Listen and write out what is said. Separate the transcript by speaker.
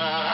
Speaker 1: Uh...